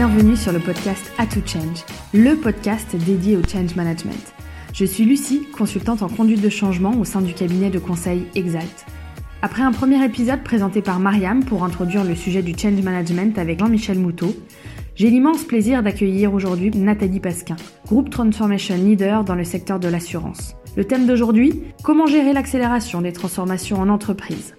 bienvenue sur le podcast A to Change, le podcast dédié au change management. Je suis Lucie, consultante en conduite de changement au sein du cabinet de conseil Exalt. Après un premier épisode présenté par Mariam pour introduire le sujet du change management avec Jean-Michel Moutot, j'ai l'immense plaisir d'accueillir aujourd'hui Nathalie Pasquin, Group Transformation Leader dans le secteur de l'assurance. Le thème d'aujourd'hui, comment gérer l'accélération des transformations en entreprise.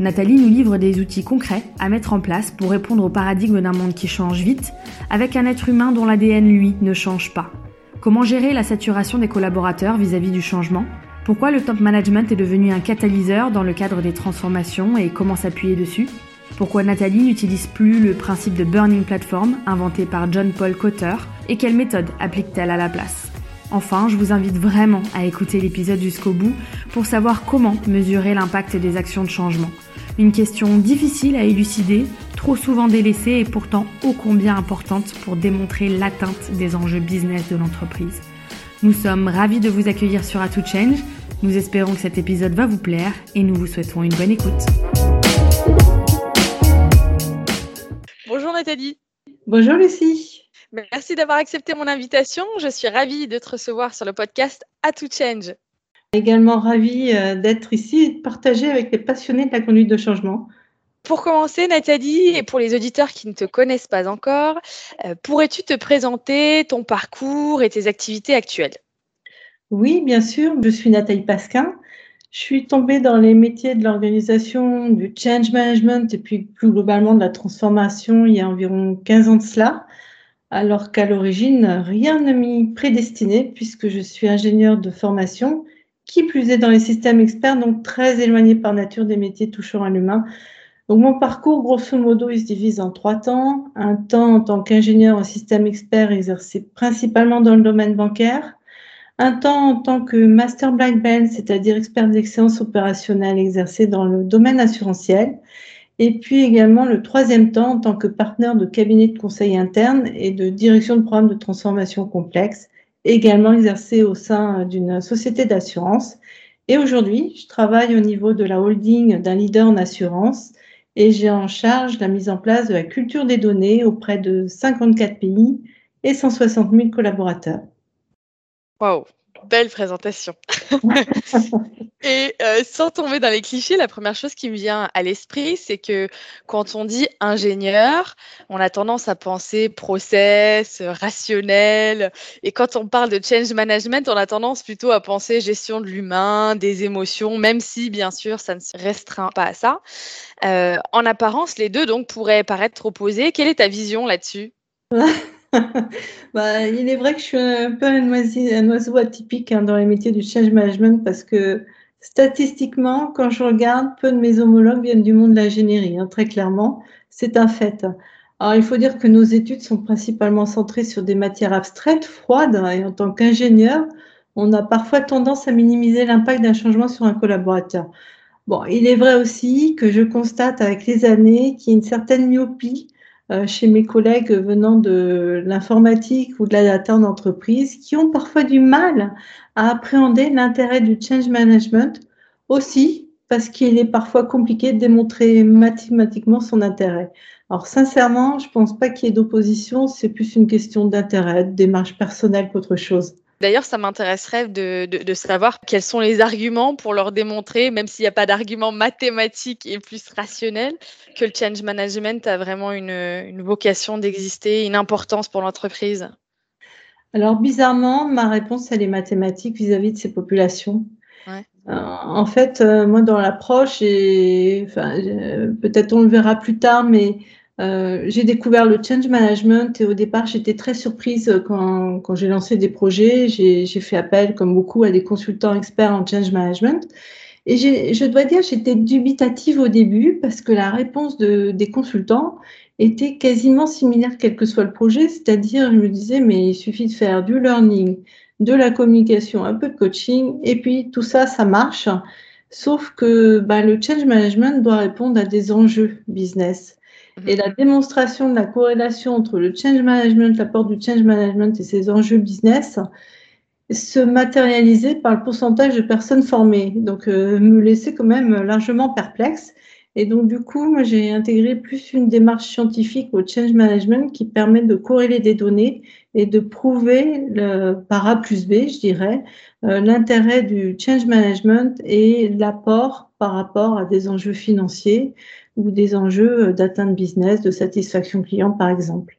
Nathalie nous livre des outils concrets à mettre en place pour répondre au paradigme d'un monde qui change vite, avec un être humain dont l'ADN, lui, ne change pas. Comment gérer la saturation des collaborateurs vis-à-vis du changement? Pourquoi le top management est devenu un catalyseur dans le cadre des transformations et comment s'appuyer dessus? Pourquoi Nathalie n'utilise plus le principe de Burning Platform inventé par John Paul Cotter et quelle méthode applique-t-elle à la place? Enfin, je vous invite vraiment à écouter l'épisode jusqu'au bout pour savoir comment mesurer l'impact des actions de changement. Une question difficile à élucider, trop souvent délaissée et pourtant ô combien importante pour démontrer l'atteinte des enjeux business de l'entreprise. Nous sommes ravis de vous accueillir sur A Change. Nous espérons que cet épisode va vous plaire et nous vous souhaitons une bonne écoute. Bonjour Nathalie. Bonjour Lucie. Merci d'avoir accepté mon invitation. Je suis ravie de te recevoir sur le podcast A to Change. Également ravie euh, d'être ici et de partager avec les passionnés de la conduite de changement. Pour commencer, Nathalie, et pour les auditeurs qui ne te connaissent pas encore, euh, pourrais-tu te présenter ton parcours et tes activités actuelles? Oui, bien sûr. Je suis Nathalie Pasquin. Je suis tombée dans les métiers de l'organisation, du change management et puis plus globalement de la transformation il y a environ 15 ans de cela alors qu'à l'origine, rien ne m'y prédestinait puisque je suis ingénieure de formation, qui plus est dans les systèmes experts, donc très éloigné par nature des métiers touchant à l'humain. Donc mon parcours, grosso modo, il se divise en trois temps. Un temps en tant qu'ingénieur en système expert exercé principalement dans le domaine bancaire. Un temps en tant que master black belt, c'est-à-dire expert d'excellence opérationnelle exercé dans le domaine assurantiel. Et puis également le troisième temps en tant que partenaire de cabinet de conseil interne et de direction de programme de transformation complexe, également exercé au sein d'une société d'assurance. Et aujourd'hui, je travaille au niveau de la holding d'un leader en assurance et j'ai en charge la mise en place de la culture des données auprès de 54 pays et 160 000 collaborateurs. Wow, belle présentation. Et euh, sans tomber dans les clichés, la première chose qui me vient à l'esprit, c'est que quand on dit ingénieur, on a tendance à penser process, rationnel. Et quand on parle de change management, on a tendance plutôt à penser gestion de l'humain, des émotions, même si bien sûr ça ne se restreint pas à ça. Euh, en apparence, les deux donc pourraient paraître opposés. Quelle est ta vision là-dessus? bah, il est vrai que je suis un peu un oiseau, atypique hein, dans les métiers du change management parce que statistiquement, quand je regarde, peu de mes homologues viennent du monde de l'ingénierie, hein, très clairement, c'est un fait. Alors, il faut dire que nos études sont principalement centrées sur des matières abstraites, froides, et en tant qu'ingénieur, on a parfois tendance à minimiser l'impact d'un changement sur un collaborateur. Bon, il est vrai aussi que je constate avec les années qu'il y a une certaine myopie chez mes collègues venant de l'informatique ou de la data en entreprise qui ont parfois du mal à appréhender l'intérêt du change management aussi parce qu'il est parfois compliqué de démontrer mathématiquement son intérêt. Alors sincèrement, je pense pas qu'il y ait d'opposition, c'est plus une question d'intérêt, de démarche personnelle qu'autre chose. D'ailleurs, ça m'intéresserait de, savoir quels sont les arguments pour leur démontrer, même s'il n'y a pas d'argument mathématique et plus rationnel, que le change management a vraiment une, vocation d'exister, une importance pour l'entreprise. Alors, bizarrement, ma réponse, elle est mathématique vis-à-vis de ces populations. Euh, en fait, euh, moi, dans l'approche, et euh, peut-être on le verra plus tard, mais euh, j'ai découvert le change management et au départ, j'étais très surprise quand, quand j'ai lancé des projets. J'ai fait appel, comme beaucoup, à des consultants experts en change management. Et je dois dire, j'étais dubitative au début parce que la réponse de, des consultants était quasiment similaire quel que soit le projet. C'est-à-dire, je me disais, mais il suffit de faire du learning, de la communication, un peu de coaching, et puis tout ça, ça marche. Sauf que bah, le change management doit répondre à des enjeux business. Et la démonstration de la corrélation entre le change management, l'apport du change management et ses enjeux business se matérialisait par le pourcentage de personnes formées. Donc, euh, me laissait quand même largement perplexe. Et donc, du coup, moi, j'ai intégré plus une démarche scientifique au change management qui permet de corréler des données et de prouver le, par A plus B, je dirais, euh, l'intérêt du change management et l'apport par rapport à des enjeux financiers ou des enjeux d'atteinte business, de satisfaction client, par exemple.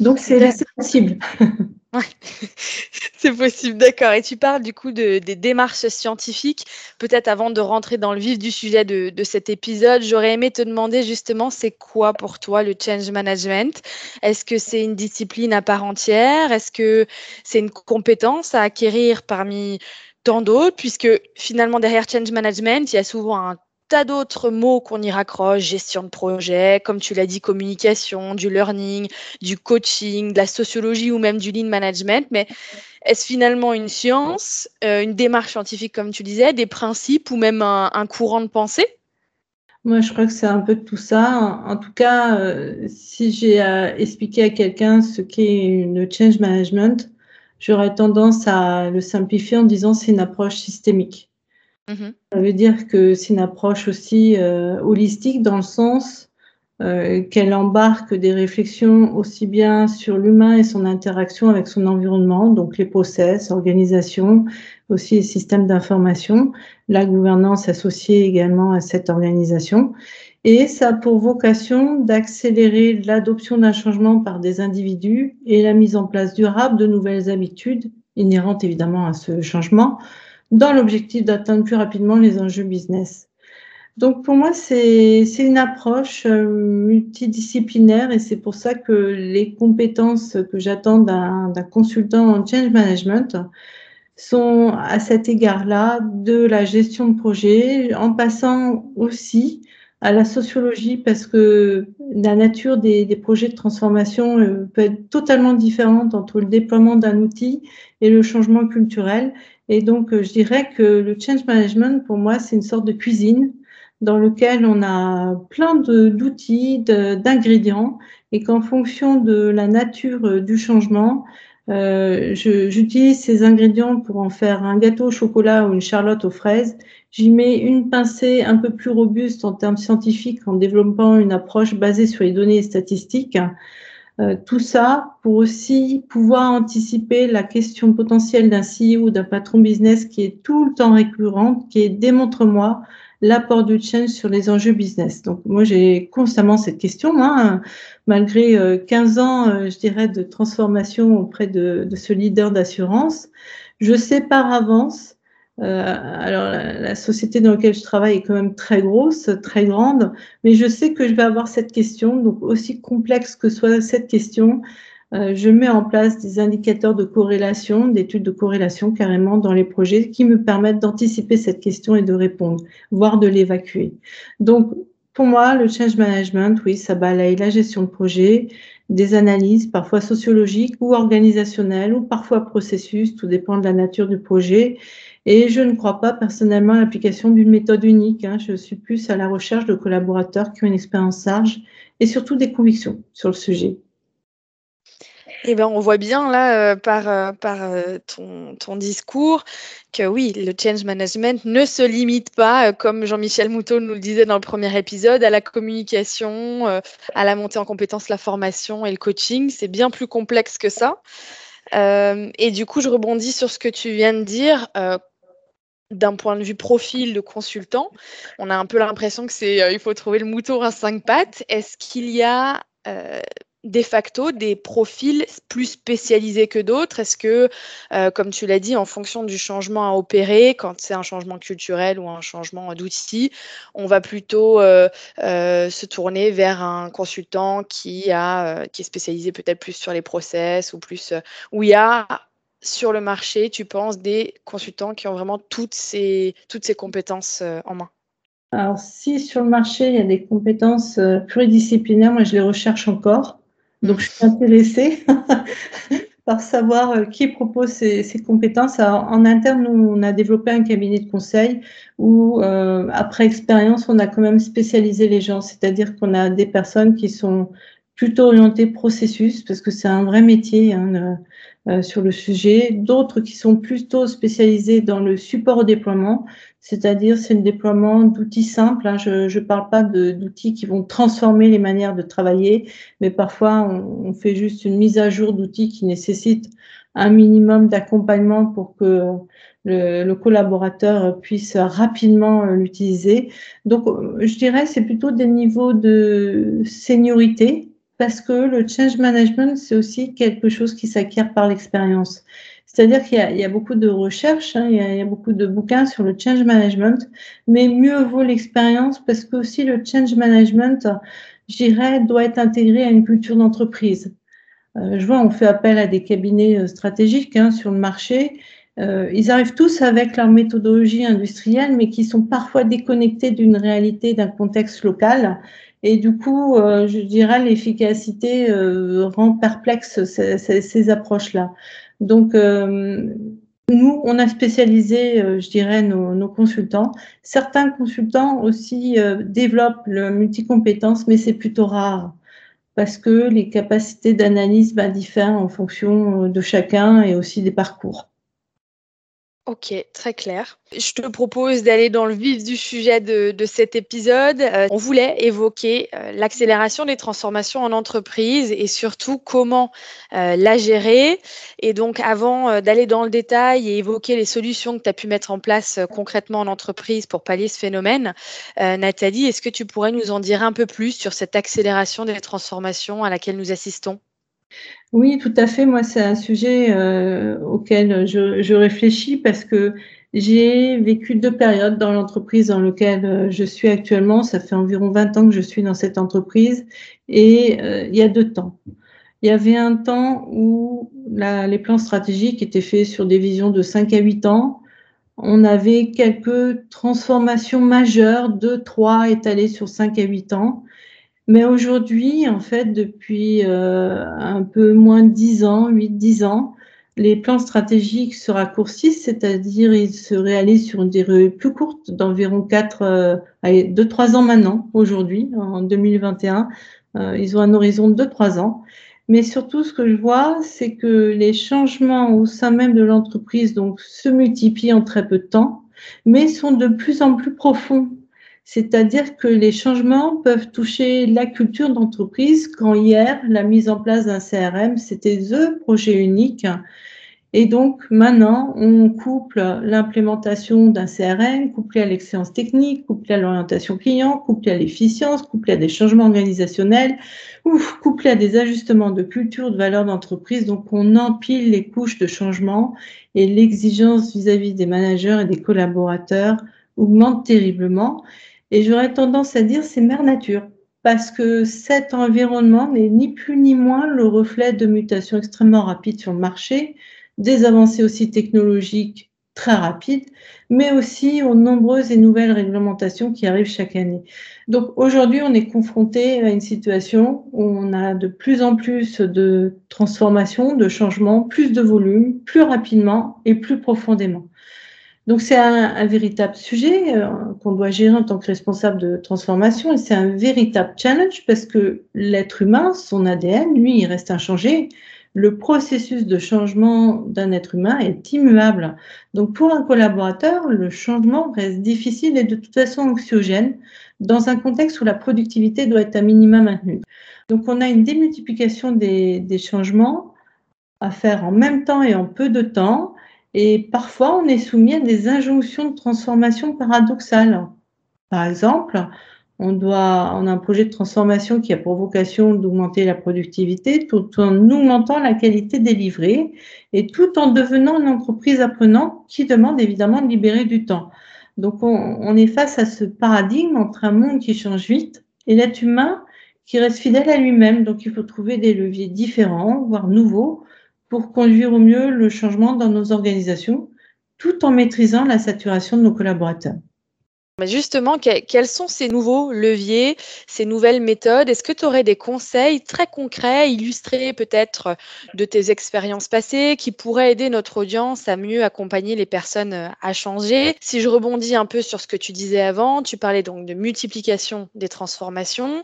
Donc, c'est possible. c'est possible, d'accord. Et tu parles du coup de, des démarches scientifiques. Peut-être avant de rentrer dans le vif du sujet de, de cet épisode, j'aurais aimé te demander justement, c'est quoi pour toi le change management? Est-ce que c'est une discipline à part entière? Est-ce que c'est une compétence à acquérir parmi tant d'autres? Puisque finalement, derrière change management, il y a souvent un tas d'autres mots qu'on y raccroche, gestion de projet, comme tu l'as dit, communication, du learning, du coaching, de la sociologie ou même du lean management. Mais est-ce finalement une science, euh, une démarche scientifique, comme tu disais, des principes ou même un, courant de pensée? Moi, je crois que c'est un peu tout ça. En, tout cas, euh, si j'ai à expliquer à quelqu'un ce qu'est le change management, j'aurais tendance à le simplifier en disant c'est une approche systémique. Mhm. Ça veut dire que c'est une approche aussi euh, holistique dans le sens euh, qu'elle embarque des réflexions aussi bien sur l'humain et son interaction avec son environnement, donc les process, organisation, aussi les systèmes d'information, la gouvernance associée également à cette organisation. Et ça a pour vocation d'accélérer l'adoption d'un changement par des individus et la mise en place durable de nouvelles habitudes inhérentes évidemment à ce changement, dans l'objectif d'atteindre plus rapidement les enjeux business. Donc pour moi, c'est une approche euh, multidisciplinaire et c'est pour ça que les compétences que j'attends d'un consultant en change management sont à cet égard-là de la gestion de projet, en passant aussi à la sociologie parce que la nature des, des projets de transformation euh, peut être totalement différente entre le déploiement d'un outil et le changement culturel. Et donc, euh, je dirais que le change management, pour moi, c'est une sorte de cuisine dans lequel on a plein d'outils, d'ingrédients, et qu'en fonction de la nature euh, du changement, euh, j'utilise ces ingrédients pour en faire un gâteau au chocolat ou une charlotte aux fraises. J'y mets une pincée un peu plus robuste en termes scientifiques en développant une approche basée sur les données statistiques. Euh, tout ça pour aussi pouvoir anticiper la question potentielle d'un CEO ou d'un patron business qui est tout le temps récurrente, qui est démontre-moi l'apport du change sur les enjeux business. Donc moi j'ai constamment cette question, hein, malgré 15 euh, ans, euh, je dirais, de transformation auprès de, de ce leader d'assurance. Je sais par avance euh, alors, la, société dans laquelle je travaille est quand même très grosse, très grande, mais je sais que je vais avoir cette question. Donc, aussi complexe que soit cette question, euh, je mets en place des indicateurs de corrélation, d'études de corrélation carrément dans les projets qui me permettent d'anticiper cette question et de répondre, voire de l'évacuer. Donc, pour moi, le change management, oui, ça balaye la gestion de projet, des analyses parfois sociologiques ou organisationnelles ou parfois processus, tout dépend de la nature du projet et je ne crois pas personnellement à l'application d'une méthode unique. Hein. Je suis plus à la recherche de collaborateurs qui ont une expérience large et surtout des convictions sur le sujet. Eh ben, on voit bien là euh, par, euh, euh, ton, ton, discours que oui, le change management ne se limite pas, comme Jean-Michel Moutot nous le disait dans le premier épisode, à la communication, à la montée en compétences, la formation et le coaching. C'est bien plus complexe que ça. et du coup, je rebondis sur ce que tu viens de dire d'un point de vue profil de consultant, on a un peu l'impression que c'est euh, il faut trouver le mouton à cinq pattes. Est-ce qu'il y a euh, de facto des profils plus spécialisés que d'autres? Est-ce que, euh, comme tu l'as dit, en fonction du changement à opérer, quand c'est un changement culturel ou un changement d'outil, on va plutôt se tourner vers un consultant qui, a, qui est spécialisé peut-être plus sur les process ou plus où il y a sur le marché, tu penses, des consultants qui ont vraiment toutes ces, toutes ces compétences euh, en main? Alors, si sur le marché, il y a des compétences euh, pluridisciplinaires, moi, je les recherche encore. Donc, je suis intéressée par savoir euh, qui propose ces, compétences. en interne, nous, on a développé un cabinet de conseil où, après expérience, on a quand même spécialisé les gens. C'est-à-dire qu'on a des personnes qui sont plutôt orientées processus, parce que c'est un vrai métier. Hein, euh, sur le sujet, d'autres qui sont plutôt spécialisés dans le support au déploiement, c'est-à-dire c'est le déploiement d'outils simples. Hein. Je ne parle pas d'outils qui vont transformer les manières de travailler, mais parfois on, fait juste une mise à jour d'outils qui nécessitent un minimum d'accompagnement pour que le, collaborateur puisse rapidement l'utiliser. Donc, je dirais c'est plutôt des niveaux de seniorité parce que le change management, c'est aussi quelque chose qui s'acquiert par l'expérience. C'est-à-dire qu'il y, a beaucoup de recherches, hein, il, y a, beaucoup de bouquins sur le change management, mais mieux vaut l'expérience parce que aussi le change management, je dirais, doit être intégré à une culture d'entreprise. Euh, je vois, on fait appel à des cabinets euh, stratégiques hein, sur le marché. Euh, ils arrivent tous avec leur méthodologie industrielle, mais qui sont parfois déconnectés d'une réalité, d'un contexte local. Et du coup, je dirais, l'efficacité rend perplexe ces, approches-là. Donc, nous, on a spécialisé, je dirais, nos, consultants. Certains consultants aussi développent le multicompétence, mais c'est plutôt rare parce que les capacités d'analyse bah, diffèrent en fonction euh, de chacun et aussi des parcours. Ok, très clair. Je te propose d'aller dans le vif du sujet de, cet épisode. Euh, on voulait évoquer euh, l'accélération des transformations en entreprise et surtout comment euh, la gérer. Et donc, avant d'aller dans le détail et évoquer les solutions que tu as pu mettre en place concrètement en entreprise pour pallier ce phénomène, Nathalie, est-ce que tu pourrais nous en dire un peu plus sur cette accélération des transformations à laquelle nous assistons? Oui, tout à fait. Moi, c'est un sujet euh, auquel je, réfléchis parce que j'ai vécu deux périodes dans l'entreprise dans laquelle euh, je suis actuellement. Ça fait environ 20 ans que je suis dans cette entreprise et euh, il y a deux temps. Il y avait un temps où les plans stratégiques étaient faits sur des visions de 5 à 8 ans. On avait quelques transformations majeures, deux, trois étalées sur 5 à 8 ans. Mais aujourd'hui, en fait, depuis euh, un peu moins de 10 ans, 8-10 ans, les plans stratégiques se raccourcissent, c'est-à-dire ils se réalisent sur une durée plus courte, d'environ 4, euh, 2-3 ans maintenant, aujourd'hui, en 2021. Euh, ils ont un horizon de 2-3 ans. Mais surtout, ce que je vois, c'est que les changements au sein même de l'entreprise donc, se multiplient en très peu de temps, mais sont de plus en plus profonds c'est-à-dire que les changements peuvent toucher la culture d'entreprise quand hier, la mise en place d'un CRM, c'était the projet unique. Et donc maintenant, on couple l'implémentation d'un CRM, couplé à l'excellence technique, couplé à l'orientation client, couplé à l'efficience, couplé à des changements organisationnels, ou couplé à des ajustements de culture, de valeur d'entreprise. Donc on empile les couches de changement et l'exigence vis-à-vis des managers et des collaborateurs augmente terriblement. Et j'aurais tendance à dire c'est mère nature, parce que cet environnement n'est ni plus ni moins le reflet de mutations extrêmement rapides sur le marché, des avancées aussi technologiques très rapides, mais aussi aux nombreuses et nouvelles réglementations qui arrivent chaque année. Donc aujourd'hui, on est confronté à une situation où on a de plus en plus de transformations, de changements, plus de volume, plus rapidement et plus profondément. Donc c'est un, véritable sujet euh, qu'on doit gérer en tant que responsable de transformation et c'est un véritable challenge parce que l'être humain, son ADN, lui, il reste inchangé. Le processus de changement d'un être humain est immuable. Donc pour un collaborateur, le changement reste difficile et de toute façon anxiogène dans un contexte où la productivité doit être à minima maintenue. Donc on a une démultiplication des, des changements à faire en même temps et en peu de temps et parfois, on est soumis à des injonctions de transformation paradoxales. Par exemple, on, doit, on a un projet de transformation qui a pour vocation d'augmenter la productivité tout en augmentant la qualité délivrée et tout en devenant une entreprise apprenante qui demande évidemment de libérer du temps. Donc, on, on est face à ce paradigme entre un monde qui change vite et l'être humain qui reste fidèle à lui-même. Donc, il faut trouver des leviers différents, voire nouveaux, pour conduire au mieux le changement dans nos organisations, tout en maîtrisant la saturation de nos collaborateurs. Justement, quels sont ces nouveaux leviers, ces nouvelles méthodes? Est-ce que tu aurais des conseils très concrets, illustrés peut-être de tes expériences passées, qui pourraient aider notre audience à mieux accompagner les personnes euh, à changer? Si je rebondis un peu sur ce que tu disais avant, tu parlais donc de multiplication des transformations.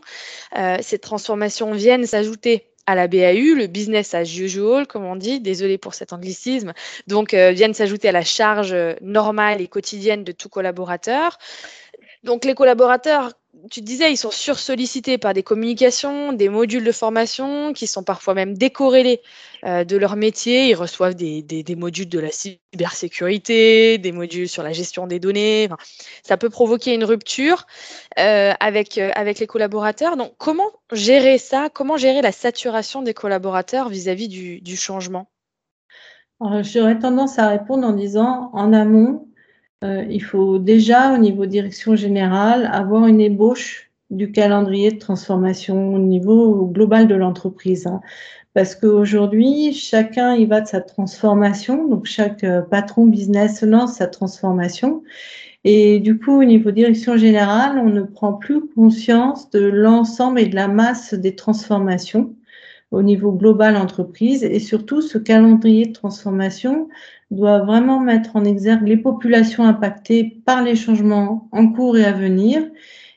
Euh, ces transformations viennent s'ajouter à la BAU, le business as usual, comme on dit, désolé pour cet anglicisme, donc euh, viennent s'ajouter à la charge euh, normale et quotidienne de tout collaborateur. Donc les collaborateurs tu disais, ils sont sursollicités par des communications, des modules de formation qui sont parfois même décorrélés euh, de leur métier. Ils reçoivent des, des, modules de la cybersécurité, des modules sur la gestion des données. ça peut provoquer une rupture euh, avec, euh, avec les collaborateurs. Donc, comment gérer ça? Comment gérer la saturation des collaborateurs vis-à-vis du, du, changement? J'aurais tendance à répondre en disant, en amont, euh, il faut déjà, au niveau direction générale, avoir une ébauche du calendrier de transformation au niveau global de l'entreprise. Hein. Parce qu'aujourd'hui, chacun y va de sa transformation, donc chaque euh, patron business lance sa transformation. Et du coup, au niveau direction générale, on ne prend plus conscience de l'ensemble et de la masse des transformations au niveau global entreprise. Et surtout, ce calendrier de transformation doit vraiment mettre en exergue les populations impactées par les changements en cours et à venir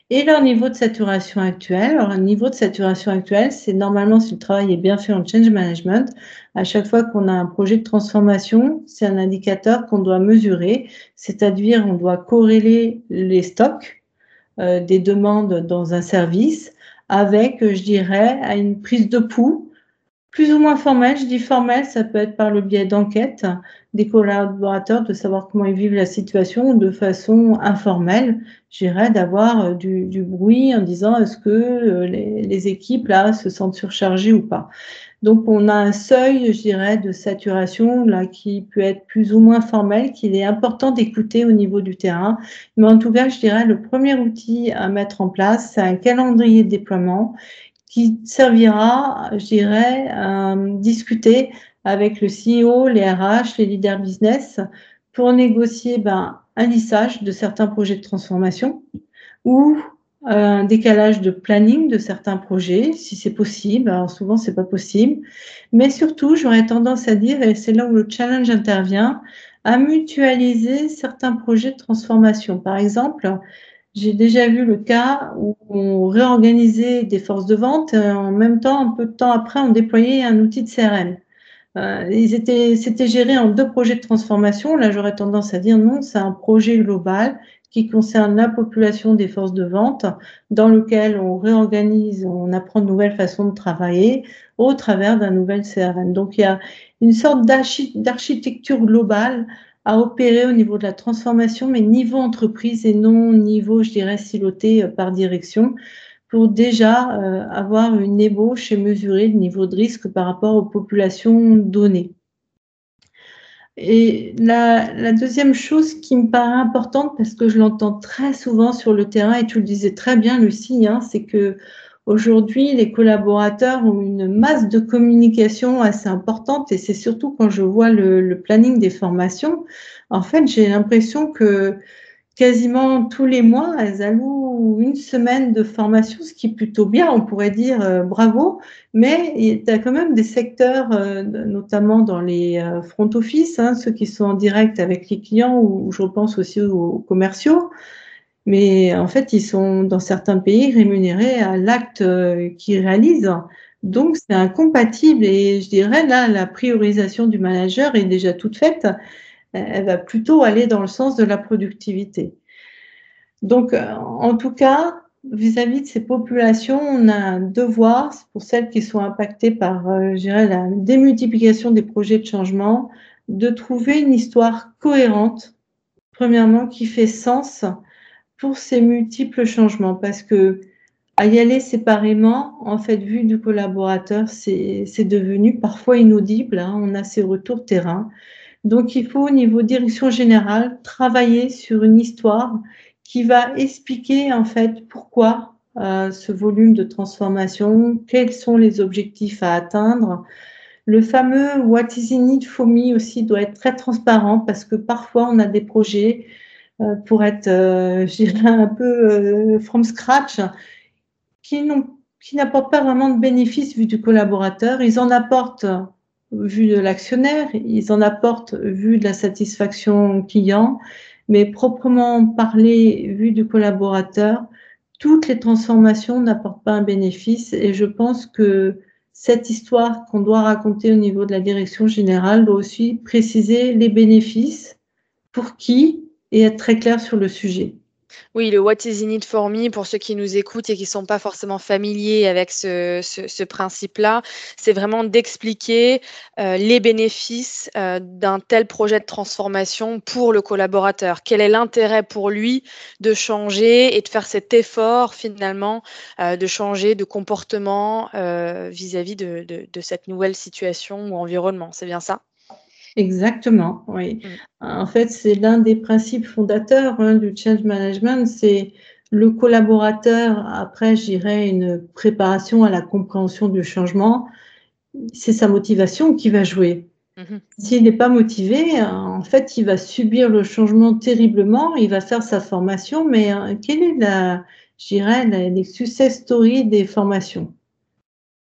et leur niveau de saturation actuel. Alors, le niveau de saturation actuel, c'est normalement si le travail est bien fait en change management, à chaque fois qu'on a un projet de transformation, c'est un indicateur qu'on doit mesurer, c'est-à-dire on doit corréler les stocks euh, des demandes dans un service avec, je dirais, une prise de pouls plus ou moins formel. Je dis formel, ça peut être par le biais d'enquête des collaborateurs, de savoir comment ils vivent la situation, ou de façon informelle, j'irais d'avoir euh, du, du, bruit en disant est-ce que euh, les, les, équipes là se sentent surchargées ou pas. Donc on a un seuil, je dirais, de saturation là qui peut être plus ou moins formel, qu'il est important d'écouter au niveau du terrain. Mais en tout cas, je dirais le premier outil à mettre en place, c'est un calendrier de déploiement qui servira, je dirais, à discuter avec le CEO, les RH, les leaders business pour négocier ben, un lissage de certains projets de transformation ou un décalage de planning de certains projets, si c'est possible. Alors souvent, c'est pas possible. Mais surtout, j'aurais tendance à dire, et c'est là où le challenge intervient, à mutualiser certains projets de transformation. Par exemple, j'ai déjà vu le cas où on réorganisait des forces de vente, euh, en même temps, un peu de temps après, on déployait un outil de CRM. Euh, ils étaient, c'était géré en deux projets de transformation. Là, j'aurais tendance à dire non, c'est un projet global qui concerne la population des forces de vente, dans lequel on réorganise, on apprend de nouvelles façons de travailler au travers d'un nouvel CRM. Donc, il y a une sorte d'architecture globale à opérer au niveau de la transformation, mais niveau entreprise et non niveau, je dirais, siloté euh, par direction, pour déjà euh, avoir une ébauche et mesurer le niveau de risque par rapport aux populations données. Et la, deuxième chose qui me paraît importante, parce que je l'entends très souvent sur le terrain, et tu le disais très bien, Lucie, hein, c'est que Aujourd'hui, les collaborateurs ont une masse de communication assez importante et c'est surtout quand je vois le, planning des formations, en fait, j'ai l'impression que quasiment tous les mois, elles allouent une semaine de formation, ce qui est plutôt bien, on pourrait dire euh, bravo, mais il y a quand même des secteurs, euh, notamment dans les euh, front office, hein, ceux qui sont en direct avec les clients, ou je pense aussi aux commerciaux, mais en fait, ils sont dans certains pays rémunérés à l'acte euh, qu'ils réalisent. Donc, c'est incompatible et je dirais là, la priorisation du manager est déjà toute faite. Elle va plutôt aller dans le sens de la productivité. Donc, euh, en tout cas, vis-à-vis de ces populations, on a un devoir, pour celles qui sont impactées par, euh, je dirais, la démultiplication des projets de changement, de trouver une histoire cohérente, premièrement, qui fait sens pour ces multiples changements parce que à y aller séparément, en fait, vu du collaborateur, c'est devenu parfois inaudible. Hein, on a ces retours terrain. Donc, il faut, au niveau direction générale, travailler sur une histoire qui va expliquer, en fait, pourquoi euh, ce volume de transformation, quels sont les objectifs à atteindre. Le fameux What is in it for me aussi doit être très transparent parce que parfois, on a des projets pour être, euh, je dirais, un peu euh, from scratch, qui n'apportent pas vraiment de bénéfices vu du collaborateur. Ils en apportent vu de l'actionnaire, ils en apportent vu de la satisfaction client, mais proprement parlé, vu du collaborateur, toutes les transformations n'apportent pas un bénéfice et je pense que cette histoire qu'on doit raconter au niveau de la direction générale doit aussi préciser les bénéfices, pour qui, et être très clair sur le sujet. Oui, le What is in it for me, pour ceux qui nous écoutent et qui ne sont pas forcément familiers avec ce, principe-là, c'est vraiment d'expliquer euh, les bénéfices euh, d'un tel projet de transformation pour le collaborateur. Quel est l'intérêt pour lui de changer et de faire cet effort finalement euh, de changer de comportement vis-à-vis de cette nouvelle situation ou environnement? C'est bien ça? Exactement, oui. Mm. En fait, c'est l'un des principes fondateurs hein, du change management, c'est le collaborateur, après, j'irais, une préparation à la compréhension du changement, c'est sa motivation qui va jouer. Mm-hmm. S'il n'est pas motivé, en fait, il va subir le changement terriblement, il va faire sa formation, mais euh, quelle est la, j'irais, les success stories des formations?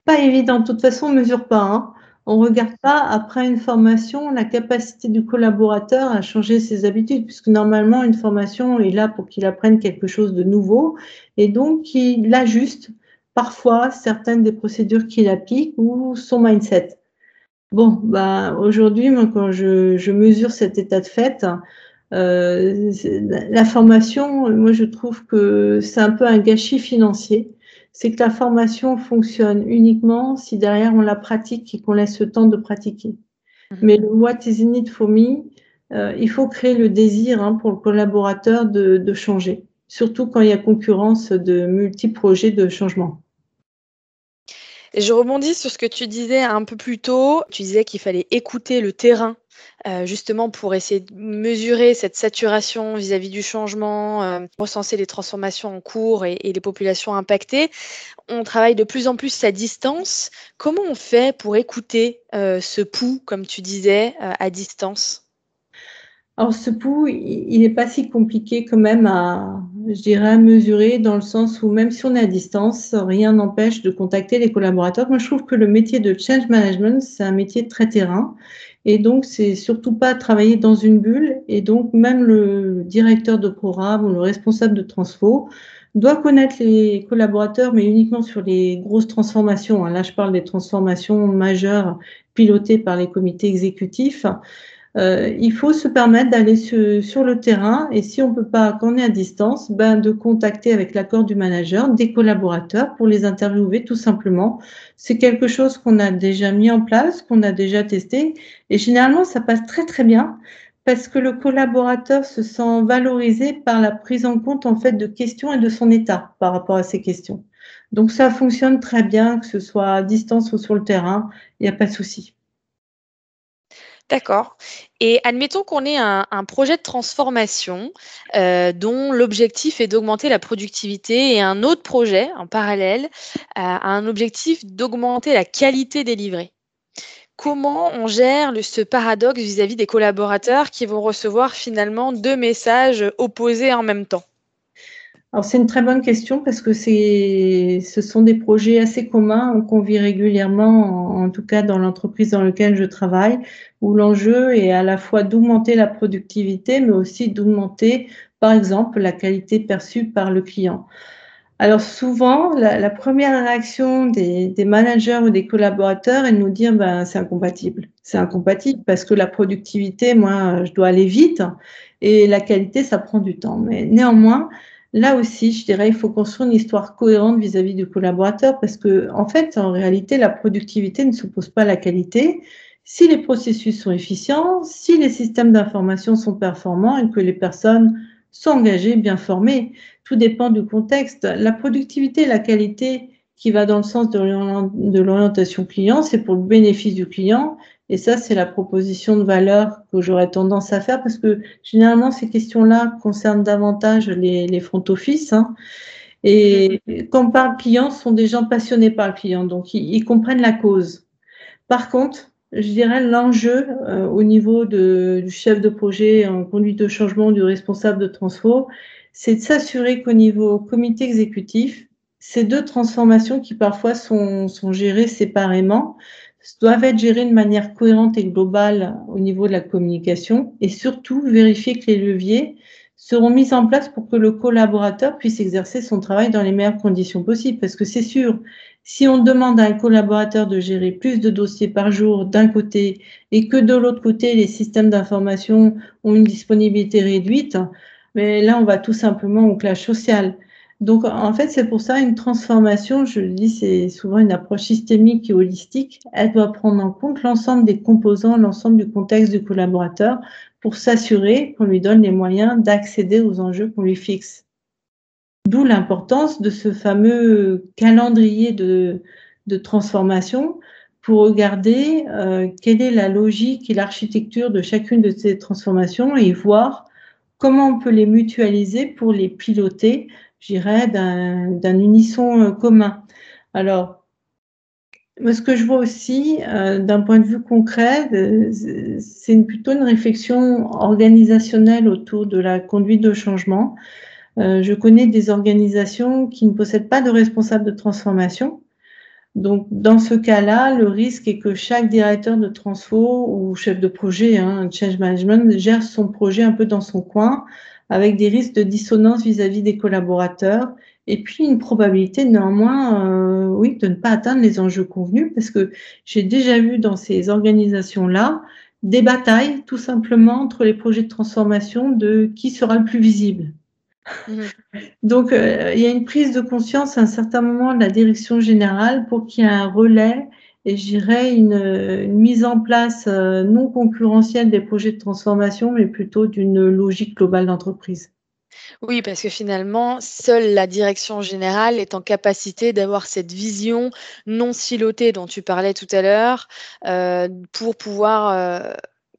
Pas évident, de toute façon, on ne mesure pas. Hein. On regarde pas, après une formation, la capacité du collaborateur à changer ses habitudes, puisque normalement, une formation est là pour qu'il apprenne quelque chose de nouveau, et donc il ajuste parfois certaines des procédures qu'il applique ou son mindset. Bon, bah, aujourd'hui, moi, quand je, mesure cet état de fait, euh, la formation, moi, je trouve que c'est un peu un gâchis financier c'est que la formation fonctionne uniquement si derrière on la pratique et qu'on laisse le temps de pratiquer. Mhm. Mais le What is in it for me, euh, il faut créer le désir hein, pour le collaborateur de, changer, surtout quand il y a concurrence de multi-projets de changement. Et je rebondis sur ce que tu disais un peu plus tôt. Tu disais qu'il fallait écouter le terrain euh, justement pour essayer de mesurer cette saturation vis-à-vis du changement, euh, recenser les transformations en cours et, les populations impactées. On travaille de plus en plus à distance. Comment on fait pour écouter euh, ce pouls, comme tu disais, à distance? Alors ce pouls, il n'est pas si compliqué quand même à, je dirais, à mesurer dans le sens où même si on est à distance, rien n'empêche de contacter les collaborateurs. Moi, je trouve que le métier de change management, c'est un métier très terrain. Et donc, c'est surtout pas travailler dans une bulle. Et donc, même le directeur de programme ou le responsable de transfo doit connaître les collaborateurs, mais uniquement sur les grosses transformations. Là, je parle des transformations majeures pilotées par les comités exécutifs. Euh, il faut se permettre d'aller sur le terrain et si on peut pas, quand on est à distance, ben, de contacter avec l'accord du manager des collaborateurs pour les interviewer tout simplement. C'est quelque chose qu'on a déjà mis en place, qu'on a déjà testé et généralement ça passe très très bien parce que le collaborateur se sent valorisé par la prise en compte en fait de questions et de son état par rapport à ces questions. Donc ça fonctionne très bien, que ce soit à distance ou sur le terrain, il n'y a pas de souci. D'accord. Et admettons qu'on ait un, projet de transformation euh, dont l'objectif est d'augmenter la productivité et un autre projet en parallèle euh, a un objectif d'augmenter la qualité délivrée. Comment on gère ce paradoxe vis-à-vis des collaborateurs qui vont recevoir finalement deux messages opposés en même temps? Alors c'est une très bonne question parce que c'est, ce sont des projets assez communs qu'on vit régulièrement, en, tout cas dans l'entreprise dans laquelle je travaille, où l'enjeu est à la fois d'augmenter la productivité, mais aussi d'augmenter, par exemple, la qualité perçue par le client. Alors souvent, la, première réaction des, des, managers ou des collaborateurs est de nous dire ben, c'est incompatible. C'est incompatible parce que la productivité, moi, je dois aller vite et la qualité, ça prend du temps. Mais néanmoins, Là aussi, je dirais, il faut construire une histoire cohérente vis-à-vis du collaborateur parce que, en fait, en réalité, la productivité ne s'oppose pas à la qualité. Si les processus sont efficients, si les systèmes d'information sont performants et que les personnes sont engagées, bien formées, tout dépend du contexte. La productivité la qualité qui va dans le sens de l'orientation client, c'est pour le bénéfice du client et ça, c'est la proposition de valeur que j'aurais tendance à faire parce que généralement, ces questions-là concernent davantage les, les front office. Hein. Et quand on parle client, ce sont des gens passionnés par le client, donc ils, comprennent la cause. Par contre, je dirais l'enjeu euh, au niveau de, du chef de projet en conduite de changement, du responsable de transfo, c'est de s'assurer qu'au niveau comité exécutif, ces deux transformations qui parfois sont, sont gérées séparément, doivent être gérés de manière cohérente et globale au niveau de la communication et surtout vérifier que les leviers seront mis en place pour que le collaborateur puisse exercer son travail dans les meilleures conditions possibles. Parce que c'est sûr, Si on demande à un collaborateur de gérer plus de dossiers par jour d'un côté et que de l'autre côté, les systèmes d'information ont une disponibilité réduite, mais là, on va tout simplement au clash social. Donc, en fait, c'est pour ça une transformation, je le dis, c'est souvent une approche systémique et holistique. Elle doit prendre en compte l'ensemble des composants, l'ensemble du contexte du collaborateur pour s'assurer qu'on lui donne les moyens d'accéder aux enjeux qu'on lui fixe. D'où l'importance de ce fameux calendrier de, transformation pour regarder euh, quelle est la logique et l'architecture de chacune de ces transformations et voir comment on peut les mutualiser pour les piloter, je dirais, d'un unisson euh, commun. Alors, ce que je vois aussi, euh, d'un point de vue concret, c'est plutôt une réflexion organisationnelle autour de la conduite de changement. Euh, je connais des organisations qui ne possèdent pas de responsable de transformation. Donc, dans ce cas-là, le risque est que chaque directeur de transfo ou chef de projet, hein, change management, gère son projet un peu dans son coin, avec des risques de dissonance vis-à-vis des collaborateurs, et puis une probabilité néanmoins, euh, oui, de ne pas atteindre les enjeux convenus, parce que j'ai déjà vu dans ces organisations-là des batailles, tout simplement, entre les projets de transformation de qui sera le plus visible. Mhm. Donc, euh, il y a une prise de conscience à un certain moment de la direction générale pour qu'il y ait un relais et j'irais une, mise en place euh, non concurrentielle des projets de transformation, mais plutôt d'une logique globale d'entreprise. Oui, parce que finalement, seule la direction générale est en capacité d'avoir cette vision non silotée dont tu parlais tout à l'heure euh, pour pouvoir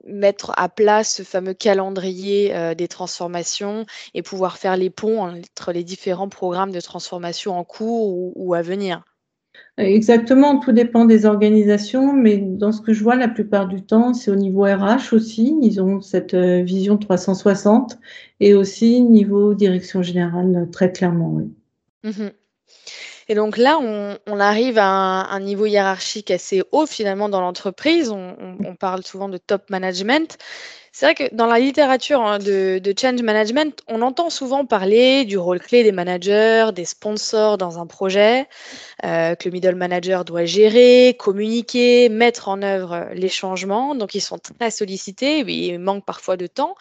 mettre à place ce fameux calendrier euh, des transformations et pouvoir faire les ponts entre les différents programmes de transformation en cours ou, à venir. Exactement, tout dépend des organisations, mais dans ce que je vois la plupart du temps, c'est au niveau RH aussi, ils ont cette euh, vision 360 et aussi niveau direction générale, très clairement, oui. Mmh et donc là, on, arrive à un, niveau hiérarchique assez haut finalement dans l'entreprise. On, parle souvent de top management. C'est vrai que dans la littérature hein, de, change management, on entend souvent parler du rôle clé des managers, des sponsors dans un projet, euh, que le middle manager doit gérer, communiquer, mettre en œuvre les changements. Donc ils sont très sollicités, il manque parfois de temps.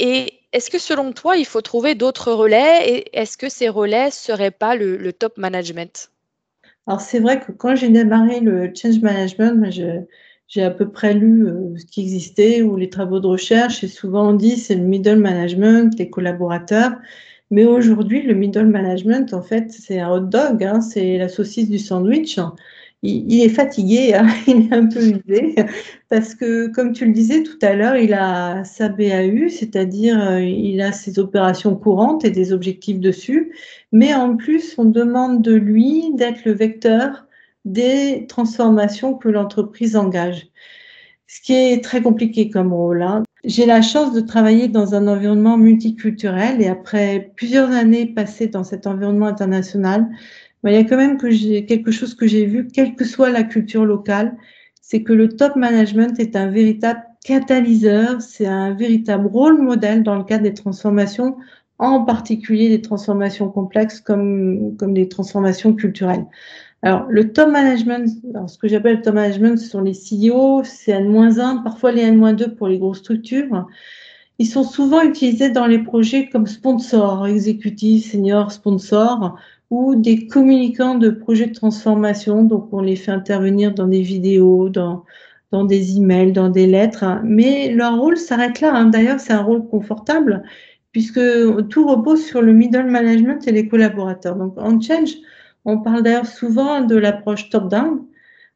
Et est-ce que selon toi, il faut trouver d'autres relais et est-ce que ces relais ne seraient pas le, top management? Alors c'est vrai que quand j'ai démarré le change management, j'ai à peu près lu euh, ce qui existait ou les travaux de recherche et souvent on dit c'est le middle management, les collaborateurs. Mais aujourd'hui, le middle management, en fait, c'est un hot dog, hein, c'est la saucisse du sandwich. Il, est fatigué, hein, il est un peu usé, parce que, comme tu le disais tout à l'heure, il a sa BAU, c'est-à-dire euh, il a ses opérations courantes et des objectifs dessus, mais en plus, on demande de lui d'être le vecteur des transformations que l'entreprise engage. Ce qui est très compliqué comme rôle. Hein. J'ai la chance de travailler dans un environnement multiculturel et après plusieurs années passées dans cet environnement international, il y a quand même que quelque chose que j'ai vu, quelle que soit la culture locale, c'est que le top management est un véritable catalyseur, c'est un véritable rôle modèle dans le cadre des transformations, en particulier des transformations complexes comme, comme des transformations culturelles. Alors, le top management, ce que j'appelle le top management, ce sont les CEO, c'est N-1, parfois les N-2 pour les grosses structures. Ils sont souvent utilisés dans les projets comme sponsors, exécutifs, seniors, sponsors, ou des communicants de projets de transformation. Donc, on les fait intervenir dans des vidéos, dans, dans des emails, dans des lettres. Mais leur rôle s'arrête là. Hein. D'ailleurs, c'est un rôle confortable puisque tout repose sur le middle management et les collaborateurs. Donc, en change, on parle d'ailleurs souvent de l'approche top-down,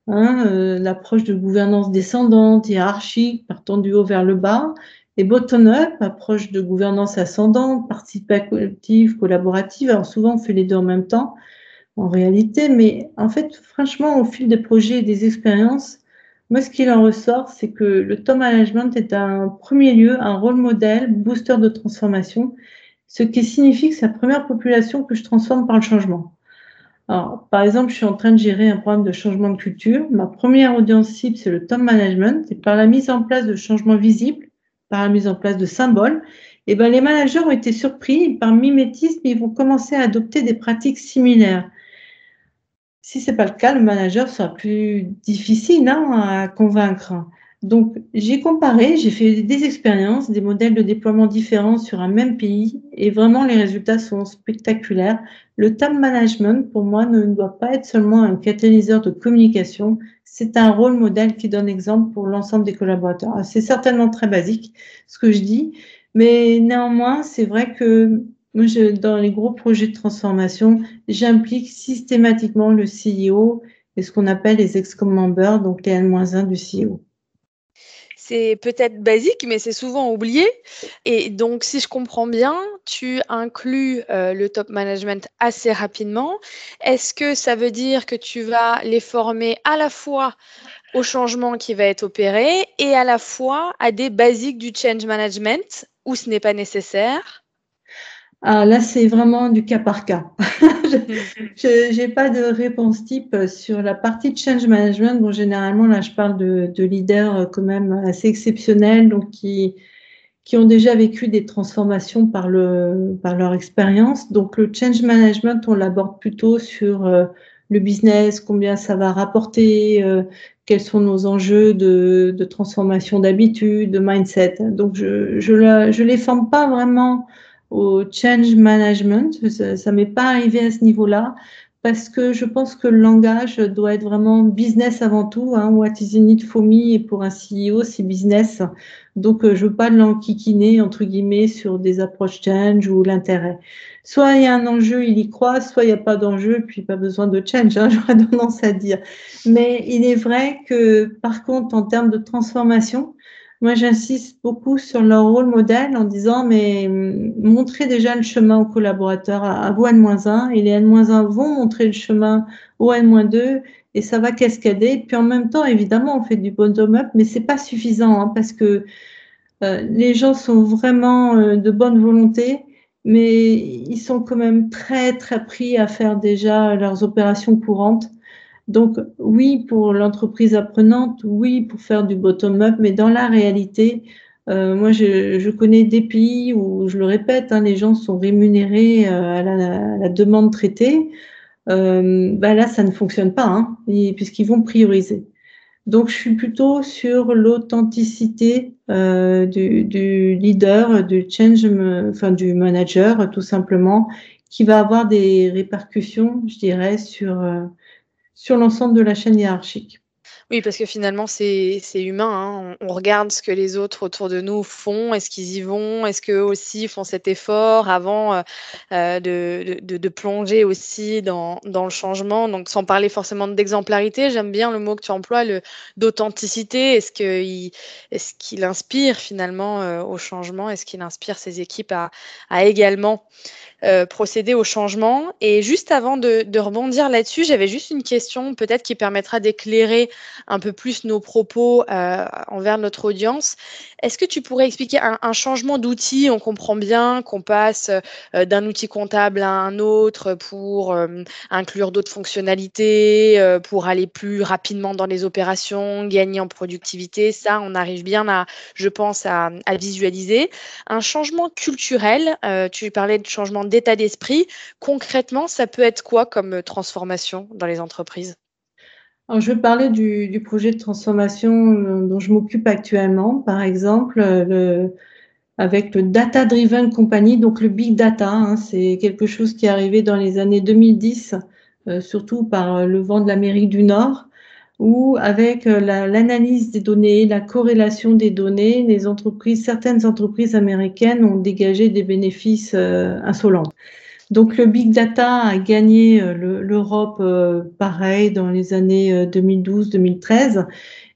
hein, euh, l'approche de gouvernance descendante, hiérarchique, partant du haut vers le bas, et bottom-up, approche de gouvernance ascendante, participative, collaborative. Alors souvent, on fait les deux en même temps, en réalité. Mais en fait, franchement, au fil des projets et des expériences, moi, ce qu'il en ressort, c'est que le top management est un premier lieu, un rôle modèle, booster de transformation, ce qui signifie que c'est la première population que je transforme par le changement. Par exemple, je suis en train de gérer un programme de changement de culture. Ma première audience cible, c'est le top management. Et par la mise en place de changements visibles, par la mise en place de symboles, eh ben, les managers ont été surpris par mimétisme, ils vont commencer à adopter des pratiques similaires. Si ce n'est pas le cas, le manager sera plus difficile hein, à convaincre. Donc, j'ai comparé, j'ai fait des expériences, des modèles de déploiement différents sur un même pays et vraiment les résultats sont spectaculaires. Le time management, pour moi, ne doit pas être seulement un catalyseur de communication, c'est un rôle modèle qui donne exemple pour l'ensemble des collaborateurs. C'est certainement très basique ce que je dis, mais néanmoins, c'est vrai que moi, dans les gros projets de transformation, j'implique systématiquement le CEO et ce qu'on appelle les ex-com members, donc les N-1 du CEO c'est peut-être basique, mais c'est souvent oublié. Et donc, si je comprends bien, tu inclus euh, le top management assez rapidement. Est-ce que ça veut dire que tu vas les former à la fois au changement qui va être opéré et à la fois à des basiques du change management où ce n'est pas nécessaire? Ah, là, c'est vraiment du cas par cas. je n'ai pas de réponse type sur la partie change management. Bon, généralement, là, je parle de, de leaders quand même assez exceptionnels, donc qui, qui ont déjà vécu des transformations par, le, par leur expérience. Donc, le change management, on l'aborde plutôt sur euh, le business, combien ça va rapporter, euh, quels sont nos enjeux de, de transformation d'habitude, de mindset. Donc, je ne je, je les forme pas vraiment au change management. Ça, ça m'est pas arrivé à ce niveau-là parce que je pense que le langage doit être vraiment business avant tout. Hein. What is in it for me? Et pour un CEO, c'est business. Donc, euh, je veux pas l'enquiquiner, entre guillemets, sur des approches change ou l'intérêt. Soit il y a un enjeu, il y croit, soit il n'y a pas d'enjeu, puis pas besoin de change, hein, j'aurais tendance à dire. Mais il est vrai que, par contre, en termes de transformation, moi, j'insiste beaucoup sur leur rôle modèle en disant, mais hum, montrez déjà le chemin aux collaborateurs, à, vous N-1, et les N-1 vont montrer le chemin aux N-2, et ça va cascader. Puis en même temps, évidemment, on fait du bottom-up, mais c'est pas suffisant, hein, parce que euh, les gens sont vraiment euh, de bonne volonté, mais ils sont quand même très, très pris à faire déjà leurs opérations courantes. Donc oui pour l'entreprise apprenante, oui pour faire du bottom-up, mais dans la réalité, euh, moi je, connais des pays où, je le répète, hein, les gens sont rémunérés euh, à, la, demande traitée. Euh, bah là, ça ne fonctionne pas, hein, puisqu'ils vont prioriser. Donc je suis plutôt sur l'authenticité du, du, leader, du change, enfin du manager, tout simplement, qui va avoir des répercussions, je dirais, sur sur l'ensemble de la chaîne hiérarchique. Oui, parce que finalement, c'est humain. Hein. On, regarde ce que les autres autour de nous font. Est-ce qu'ils y vont? Est-ce qu'eux aussi font cet effort avant euh, euh, de, de, plonger aussi dans, dans, le changement? Donc, sans parler forcément d'exemplarité, j'aime bien le mot que tu emploies, d'authenticité. Est-ce qu'il est inspire finalement euh, au changement? Est-ce qu'il inspire ses équipes à également euh, procéder au changement. Et juste avant de, rebondir là-dessus, j'avais juste une question peut-être qui permettra d'éclairer un peu plus nos propos euh, envers notre audience. Est-ce que tu pourrais expliquer un, changement d'outil On comprend bien qu'on passe euh, d'un outil comptable à un autre pour inclure d'autres fonctionnalités, pour aller plus rapidement dans les opérations, gagner en productivité? Ça, on arrive bien à, je pense, à, à visualiser. Un changement culturel, tu parlais de changement d'état d'esprit. Concrètement, ça peut être quoi comme euh, transformation dans les entreprises? Je vais parler du, projet de transformation euh, dont je m'occupe actuellement, par exemple, euh, avec le Data Driven Company, donc le Big Data. Hein, c'est quelque chose qui est arrivé dans les années 2010, surtout par le vent de l'Amérique du Nord, où avec l'analyse des données, la corrélation des données, les entreprises, certaines entreprises américaines ont dégagé des bénéfices insolents. Donc le big data a gagné l'Europe pareil dans les années 2012-2013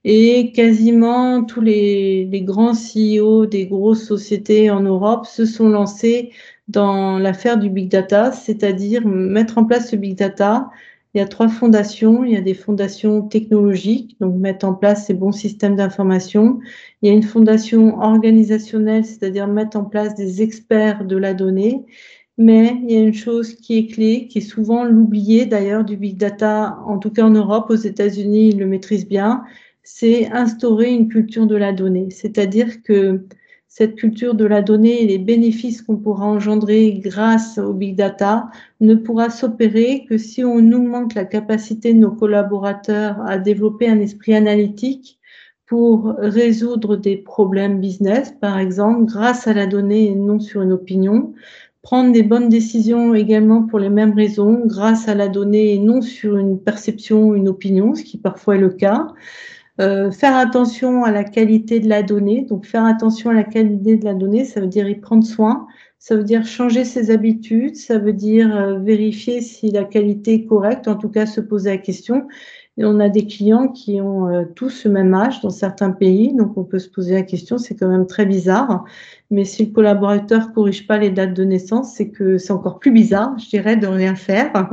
et quasiment tous les, les, grands CEO des grosses sociétés en Europe se sont lancés dans l'affaire du big data, c'est-à-dire mettre en place ce big data, il y a trois fondations. Il y a des fondations technologiques, donc mettre en place ces bons systèmes d'information. Il y a une fondation organisationnelle, c'est-à-dire mettre en place des experts de la donnée. Mais il y a une chose qui est clé, qui est souvent l'oubliée d'ailleurs du big data, en tout cas en Europe, aux États-Unis, ils le maîtrisent bien, c'est instaurer une culture de la donnée. C'est-à-dire que cette culture de la donnée et les bénéfices qu'on pourra engendrer grâce au big data ne pourra s'opérer que si on manque la capacité de nos collaborateurs à développer un esprit analytique pour résoudre des problèmes business, par exemple, grâce à la donnée et non sur une opinion, prendre des bonnes décisions également pour les mêmes raisons, grâce à la donnée et non sur une perception ou une opinion, ce qui parfois est le cas, euh, faire attention à la qualité de la donnée. Donc, faire attention à la qualité de la donnée, ça veut dire y prendre soin, ça veut dire changer ses habitudes, ça veut dire euh, vérifier si la qualité est correcte, en tout cas se poser la question. On a des clients qui ont euh, tous le même âge dans certains pays, donc on peut se poser la question, c'est quand même très bizarre. Mais si le collaborateur corrige pas les dates de naissance, c'est que c'est encore plus bizarre, je dirais, de rien faire.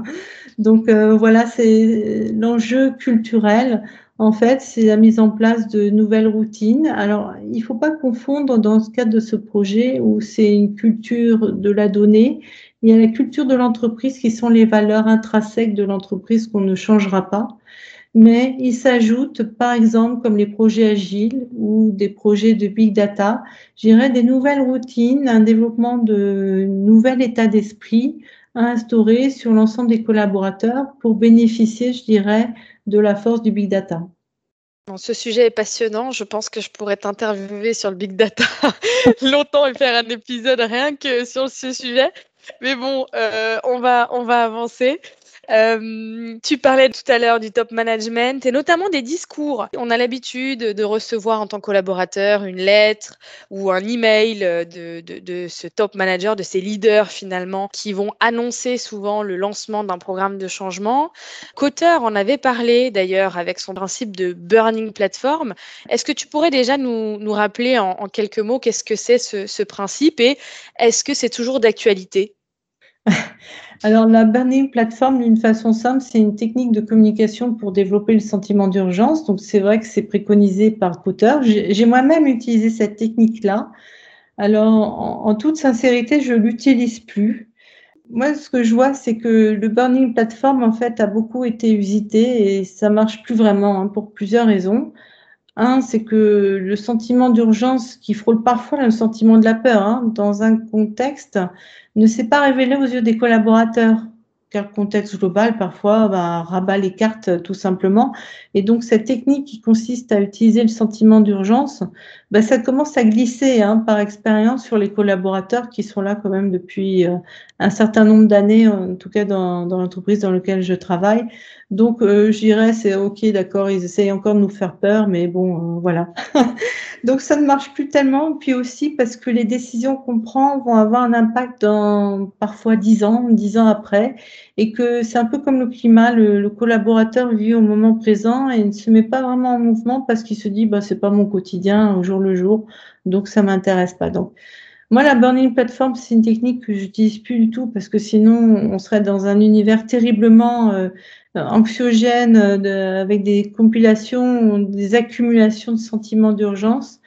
Donc voilà, c'est l'enjeu culturel en fait, c'est la mise en place de nouvelles routines. Alors, il ne faut pas confondre dans ce cadre de ce projet où c'est une culture de la donnée. Il y a la culture de l'entreprise qui sont les valeurs intrinsèques de l'entreprise qu'on ne changera pas. Mais il s'ajoute, par exemple, comme les projets agiles ou des projets de big data, j'irais des nouvelles routines, un développement de nouvel état d'esprit à instaurer sur l'ensemble des collaborateurs pour bénéficier, je dirais, de la force du big data. ce sujet est passionnant. Je pense que je pourrais t'interviewer sur le big data longtemps et faire un épisode rien que sur ce sujet. Mais bon, euh, on, va, on va avancer. Euh, tu parlais tout à l'heure du top management et notamment des discours. On a l'habitude de recevoir en tant que collaborateur une lettre ou un email de, de, ce top manager, de ces leaders finalement, qui vont annoncer souvent le lancement d'un programme de changement. Cotter en avait parlé d'ailleurs avec son principe de burning platform. Est-ce que tu pourrais déjà nous, rappeler en, quelques mots qu'est-ce que c'est ce, ce principe et est-ce que c'est toujours d'actualité? Alors, la burning platform, d'une façon simple, c'est une technique de communication pour développer le sentiment d'urgence. Donc, c'est vrai que c'est préconisé par Cotter. J'ai moi-même utilisé cette technique-là. Alors, en, toute sincérité, je l'utilise plus. Moi, ce que je vois, c'est que le burning platform, en fait, a beaucoup été usité et ça marche plus vraiment hein, pour plusieurs raisons. Un, c'est que le sentiment d'urgence qui frôle parfois le sentiment de la peur hein, dans un contexte ne s'est pas révélé aux yeux des collaborateurs car le contexte global parfois rabat les cartes tout simplement. Et donc cette technique qui consiste à utiliser le sentiment d'urgence, bah, ça commence à glisser hein, par expérience sur les collaborateurs qui sont là quand même depuis euh, un certain nombre d'années, en tout cas dans, dans l'entreprise dans laquelle je travaille. Donc euh, je c'est ok d'accord, ils essayent encore de nous faire peur, mais bon voilà. donc ça ne marche plus tellement. Puis aussi parce que les décisions qu'on prend vont avoir un impact dans parfois dix ans, dix ans après et que c'est un peu comme le climat, le, collaborateur vit au moment présent et ne se met pas vraiment en mouvement parce qu'il se dit bah c'est pas mon quotidien au jour le jour, donc ça m'intéresse pas. Donc moi la burning platform c'est une technique que j'utilise plus du tout parce que sinon on serait dans un univers terriblement euh, anxiogène euh, avec des compilations, des accumulations de sentiments d'urgence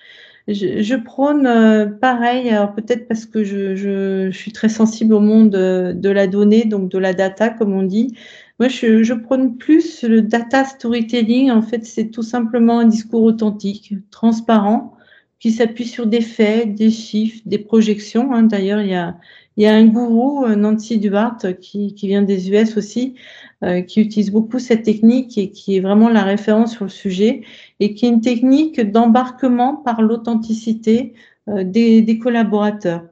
je, prône euh, pareil, alors peut-être parce que je, suis très sensible au monde de, la donnée, donc de la data, comme on dit. Moi, je prône plus le data storytelling. En fait, c'est tout simplement un discours authentique, transparent, qui s'appuie sur des faits, des chiffres, des projections. Hein. D'ailleurs, il y a, un gourou, euh, Nancy Duart, qui, vient des US aussi, euh, qui utilise beaucoup cette technique et qui est vraiment la référence sur le sujet et qui est une technique d'embarquement par l'authenticité euh, des, collaborateurs.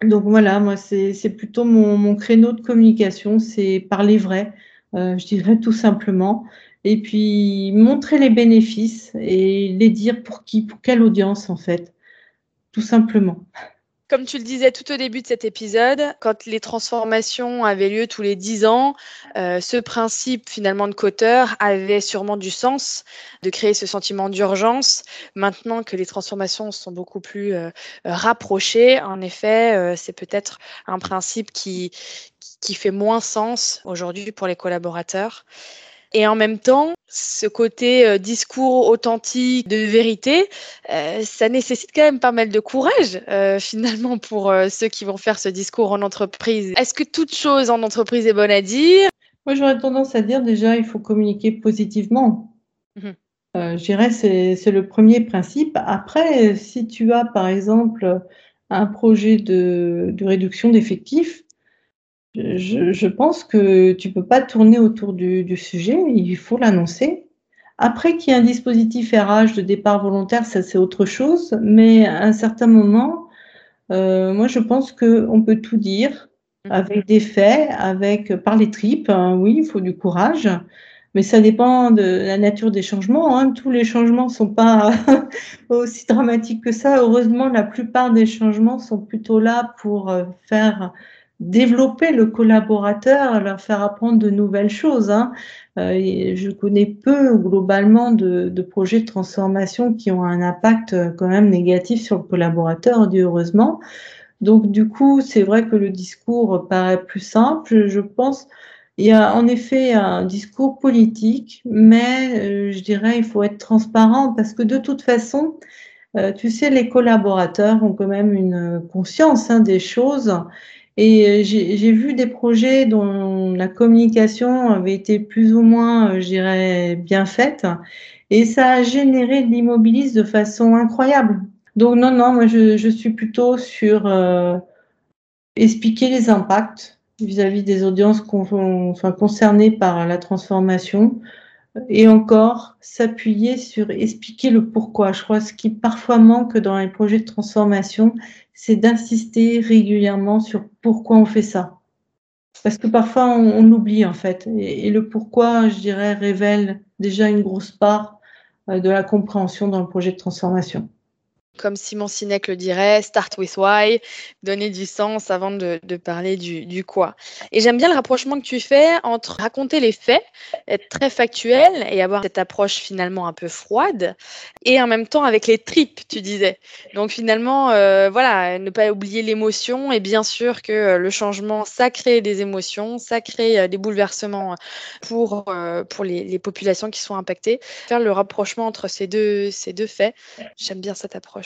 Donc voilà, moi c'est plutôt mon, créneau de communication, c'est parler vrai, je dirais tout simplement, et puis montrer les bénéfices et les dire pour qui, pour quelle audience en fait, tout simplement. Comme tu le disais tout au début de cet épisode, quand les transformations avaient lieu tous les dix ans, euh, ce principe finalement de coteur avait sûrement du sens de créer ce sentiment d'urgence. Maintenant que les transformations sont beaucoup plus euh, rapprochées, en effet, euh, c'est peut-être un principe qui, qui fait moins sens aujourd'hui pour les collaborateurs. Et en même temps, ce côté euh, discours authentique, de vérité, euh, ça nécessite quand même pas mal de courage euh, finalement pour ceux qui vont faire ce discours en entreprise. Est-ce que toute chose en entreprise est bonne à dire? Moi, j'aurais tendance à dire déjà, il faut communiquer positivement. Mmh Euh, je dirais c'est c'est le premier principe. Après, si tu as par exemple un projet de, de réduction d'effectifs, je, je pense que tu peux pas tourner autour du, du sujet, il faut l'annoncer. Après qu'il y ait un dispositif RH de départ volontaire, ça c'est autre chose, mais à un certain moment, euh, moi je pense qu'on peut tout dire mmh. avec des faits, avec par les tripes. Hein, oui, il faut du courage, mais ça dépend de la nature des changements. Hein. Tous les changements sont pas aussi dramatiques que ça. Heureusement, la plupart des changements sont plutôt là pour euh, faire développer le collaborateur, leur faire apprendre de nouvelles choses. Hein. Euh, je connais peu globalement de, de, projets de transformation qui ont un impact euh, quand même négatif sur le collaborateur, Dieu heureusement. Donc du coup, c'est vrai que le discours paraît plus simple. Je pense il y a en effet un discours politique, mais euh, je dirais il faut être transparent parce que de toute façon, euh, tu sais, les collaborateurs ont quand même une conscience hein, des choses. Et euh, j'ai vu des projets dont la communication avait été plus ou moins, je dirais, bien faite. Et ça a généré de l'immobilisme de façon incroyable. Donc non, non, moi je, suis plutôt sur euh, expliquer les impacts, vis-à-vis des audiences concernées par la transformation et encore s'appuyer sur expliquer le pourquoi. Je crois ce qui parfois manque dans les projets de transformation, c'est d'insister régulièrement sur pourquoi on fait ça. Parce que parfois on, l'oublie en fait. Et, le pourquoi, je dirais, révèle déjà une grosse part euh, de la compréhension dans le projet de transformation comme Simon Sinek le dirait, start with why, donner du sens avant de, parler du, quoi. Et j'aime bien le rapprochement que tu fais entre raconter les faits, être très factuel et avoir cette approche finalement un peu froide, et en même temps avec les tripes, tu disais. Donc finalement, euh, voilà, ne pas oublier l'émotion, et bien sûr que euh, le changement, ça crée des émotions, ça crée euh, des bouleversements pour, pour les, les populations qui sont impactées. Faire le rapprochement entre ces deux, ces deux faits, j'aime bien cette approche.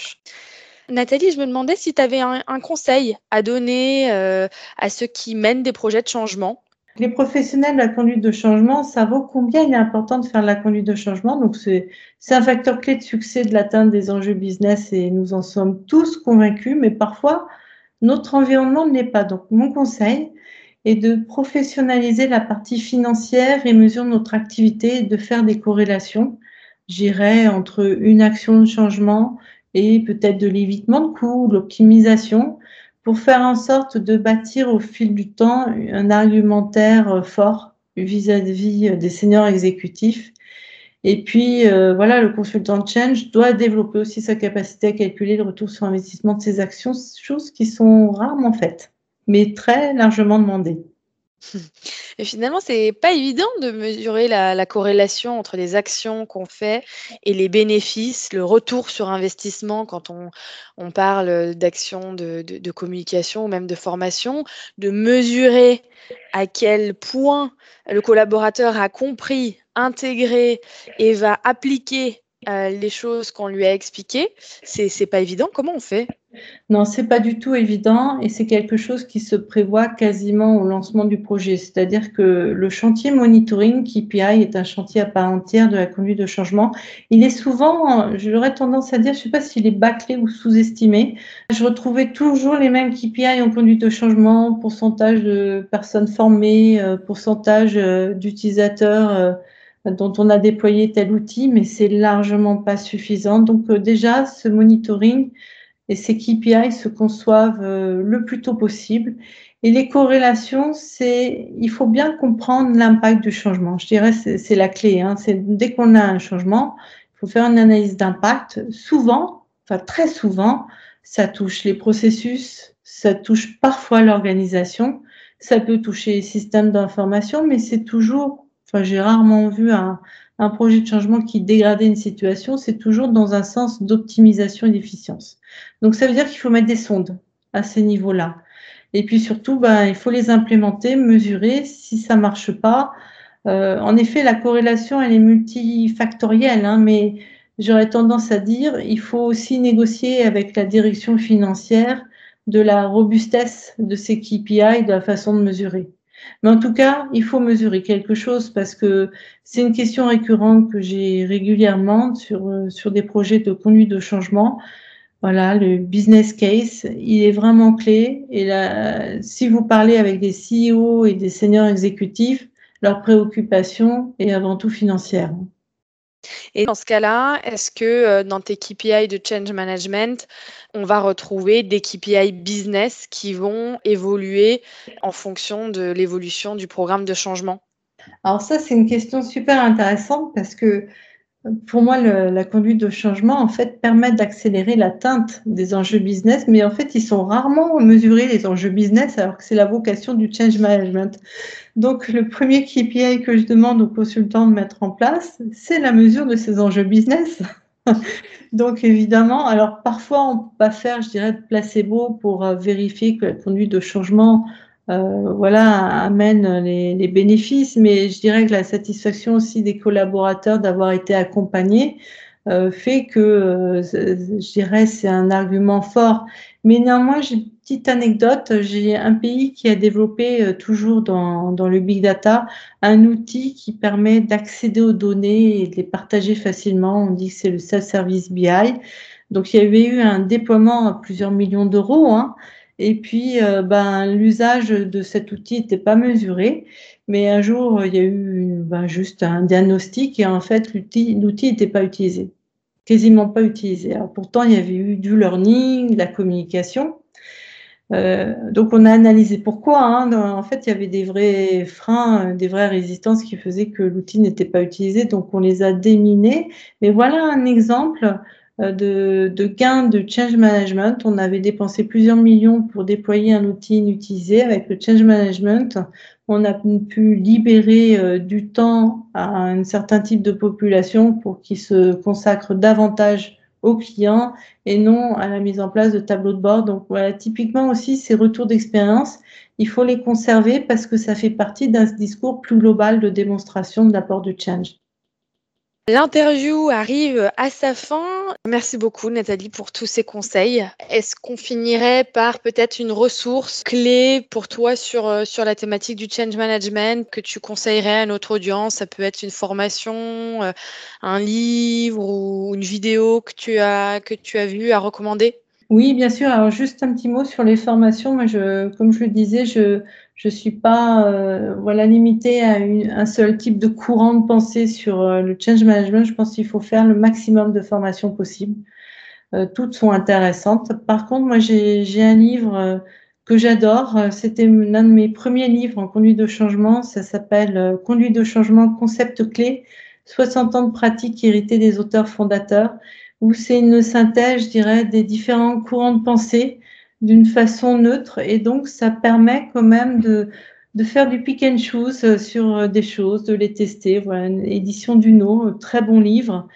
Nathalie, je me demandais si tu avais un, conseil à donner euh, à ceux qui mènent des projets de changement. Les professionnels de la conduite de changement, ça vaut combien il est important de faire de la conduite de changement. Donc, c'est un facteur clé de succès de l'atteinte des enjeux business et nous en sommes tous convaincus, mais parfois, notre environnement ne l'est pas. Donc, mon conseil est de professionnaliser la partie financière et mesurer notre activité et de faire des corrélations, j'irais, entre une action de changement, et peut-être de l'évitement de coûts, l'optimisation, pour faire en sorte de bâtir au fil du temps un argumentaire fort vis-à-vis des seniors exécutifs. Et puis, euh, voilà, le consultant de change doit développer aussi sa capacité à calculer le retour sur investissement de ses actions, choses qui sont rarement faites, mais très largement demandées. Et finalement, c'est pas évident de mesurer la, la corrélation entre les actions qu'on fait et les bénéfices, le retour sur investissement quand on, parle d'actions de, communication ou même de formation, de mesurer à quel point le collaborateur a compris, intégré et va appliquer euh, les choses qu'on lui a expliquées. C'est pas évident. Comment on fait? Non, c'est pas du tout évident et c'est quelque chose qui se prévoit quasiment au lancement du projet. C'est-à-dire que le chantier monitoring KPI est un chantier à part entière de la conduite de changement. Il est souvent, j'aurais tendance à dire, je sais pas s'il est bâclé ou sous-estimé. Je retrouvais toujours les mêmes KPI en conduite de changement, pourcentage de personnes formées, euh, pourcentage euh, d'utilisateurs euh, dont on a déployé tel outil, mais c'est largement pas suffisant. Donc déjà, ce monitoring, et ces KPI se conçoivent euh, le plus tôt possible. Et les corrélations, c'est, il faut bien comprendre l'impact du changement. Je dirais, c'est la clé. Hein. C'est dès qu'on a un changement, il faut faire une analyse d'impact. Souvent, enfin très souvent, ça touche les processus, ça touche parfois l'organisation, ça peut toucher les systèmes d'information, mais c'est toujours, enfin j'ai rarement vu un, un projet de changement qui dégradait une situation, c'est toujours dans un sens d'optimisation et d'efficience. Donc ça veut dire qu'il faut mettre des sondes à ces niveaux-là. Et puis surtout, ben, il faut les implémenter, mesurer. Si ça marche pas, euh, en effet, la corrélation, elle est multifactorielle, hein, mais j'aurais tendance à dire, il faut aussi négocier avec la direction financière de la robustesse de ces KPI, de la façon de mesurer. Mais en tout cas, il faut mesurer quelque chose parce que c'est une question récurrente que j'ai régulièrement sur, euh, sur des projets de conduite de changement. Voilà, le business case, il est vraiment clé. Et là, si vous parlez avec des CEO et des seniors exécutifs, leur préoccupation est avant tout financière. Et dans ce cas-là, est-ce que euh, dans tes KPI de change management, on va retrouver des KPI business qui vont évoluer en fonction de l'évolution du programme de changement? Alors ça, c'est une question super intéressante parce que pour moi, la conduite de changement, en fait, permet d'accélérer l'atteinte des enjeux business, mais en fait, ils sont rarement mesurés, les enjeux business, alors que c'est la vocation du change management. Donc, le premier KPI que je demande aux consultants de mettre en place, c'est la mesure de ces enjeux business. Donc, évidemment, alors parfois, on pas faire, je dirais, placebo pour euh, vérifier que la conduite de changement euh, voilà, amène les, bénéfices, mais je dirais que la satisfaction aussi des collaborateurs d'avoir été accompagnés euh, fait que, euh, je dirais, c'est un argument fort. Mais néanmoins, j'ai une petite anecdote. J'ai un pays qui a développé toujours dans, dans le big data un outil qui permet d'accéder aux données et de les partager facilement. On dit que c'est le self-service BI. Donc, il y avait eu un déploiement à plusieurs millions d'euros. Hein, et puis, euh, ben, l'usage de cet outil n'était pas mesuré. Mais un jour, il y a eu ben, juste un diagnostic et en fait, l'outil n'était pas utilisé, quasiment pas utilisé. Alors, pourtant, il y avait eu du learning, de la communication. Euh, donc, on a analysé pourquoi. Hein. En fait, il y avait des vrais freins, des vraies résistances qui faisaient que l'outil n'était pas utilisé. Donc, on les a déminés. Mais voilà un exemple euh, de, de, gains de change management. On avait dépensé plusieurs millions pour déployer un outil inutilisé. Avec le change management, on a pu libérer euh, du temps à un certain type de population pour qu'ils se consacrent davantage aux clients et non à la mise en place de tableaux de bord. Donc voilà, typiquement aussi ces retours d'expérience, il faut les conserver parce que ça fait partie d'un discours plus global de démonstration de l'apport du change. L'interview arrive à sa fin. Merci beaucoup Nathalie pour tous ces conseils. Est-ce qu'on finirait par peut-être une ressource clé pour toi sur, euh, sur la thématique du change management que tu conseillerais à notre audience? Ça peut être une formation, euh, un livre ou une vidéo que tu as, que tu as vu à recommander? Oui, bien sûr. Alors, juste un petit mot sur les formations. Moi, je, comme je le disais, je je suis pas euh, voilà limitée à un seul type de courant de pensée sur euh, le change management. Je pense qu'il faut faire le maximum de formations possibles. Euh, toutes sont intéressantes. Par contre, moi, j'ai un livre que j'adore. C'était l'un de mes premiers livres en conduite de changement. Ça s'appelle Conduite de changement, concept clé, 60 ans de pratique héritée des auteurs fondateurs où c'est une synthèse, je dirais, des différents courants de pensée d'une façon neutre. Et donc, ça permet quand même de, de faire du pick and choose sur des choses, de les tester. Voilà, une édition du No, très bon livre.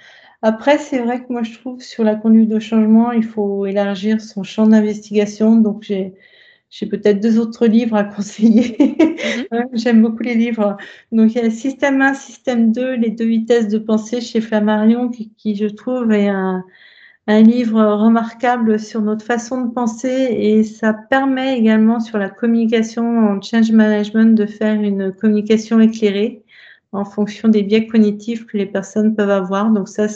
Après, c'est vrai que moi, je trouve sur la conduite de changement, il faut élargir son champ d'investigation. Donc, j'ai j'ai peut-être deux autres livres à conseiller. Mhm. J'aime beaucoup les livres. Donc, il y a Système 1, Système 2, les deux vitesses de pensée chez Flammarion, qui, qui je trouve est un, un, livre remarquable sur notre façon de penser et ça permet également sur la communication en change management de faire une communication éclairée en fonction des biais cognitifs que les personnes peuvent avoir. Donc ça,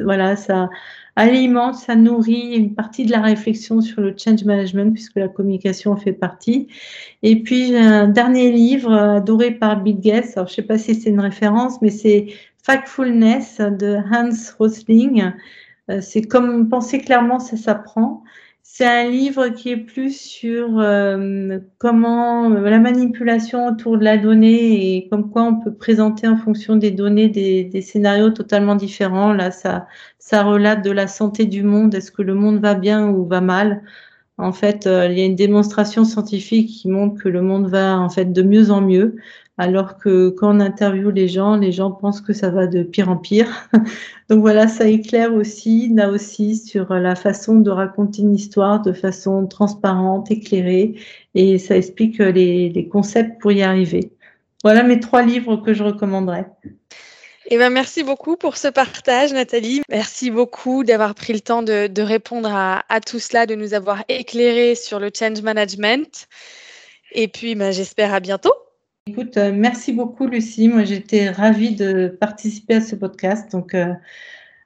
voilà, ça alimente, ça nourrit une partie de la réflexion sur le change management puisque la communication en fait partie. Et puis un dernier livre adoré par Bill Gates. Alors je sais pas si c'est une référence, mais c'est Factfulness de Hans Rosling. Euh, c'est comme penser clairement, ça s'apprend. C'est un livre qui est plus sur euh, comment euh, la manipulation autour de la donnée et comme quoi on peut présenter en fonction des données des, des scénarios totalement différents. Là, ça, ça relate de la santé du monde. Est-ce que le monde va bien ou va mal? En fait, euh, il y a une démonstration scientifique qui montre que le monde va en fait de mieux en mieux alors que quand on interviewe les gens, les gens pensent que ça va de pire en pire. Donc voilà, ça éclaire aussi, là aussi, sur la façon de raconter une histoire de façon transparente, éclairée, et ça explique les, concepts pour y arriver. Voilà mes trois livres que je recommanderais. Eh ben, merci beaucoup pour ce partage, Nathalie. Merci beaucoup d'avoir pris le temps de, répondre à, tout cela, de nous avoir éclairé sur le change management. Et puis, ben, j'espère à bientôt. Écoute, euh, merci beaucoup Lucie. Moi, j'étais ravie de participer à ce podcast. Donc, euh,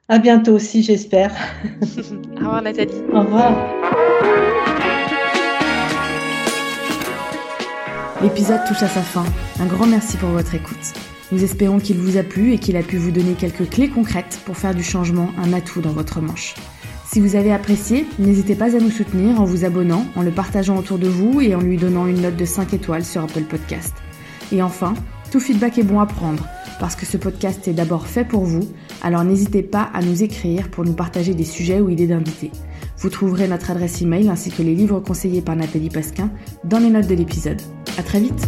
à bientôt aussi, j'espère. Au revoir Nathalie. Au revoir. L'épisode touche à sa fin. Un grand merci pour votre écoute. Nous espérons qu'il vous a plu et qu'il a pu vous donner quelques clés concrètes pour faire du changement un atout dans votre manche. Si vous avez apprécié, n'hésitez pas à nous soutenir en vous abonnant, en le partageant autour de vous et en lui donnant une note de 5 étoiles sur Apple Podcast. Et enfin, tout feedback est bon à prendre, parce que ce podcast est d'abord fait pour vous, alors n'hésitez pas à nous écrire pour nous partager des sujets ou idées d'invités. Vous trouverez notre adresse email ainsi que les livres conseillés par Nathalie Pasquin dans les notes de l'épisode. À très vite!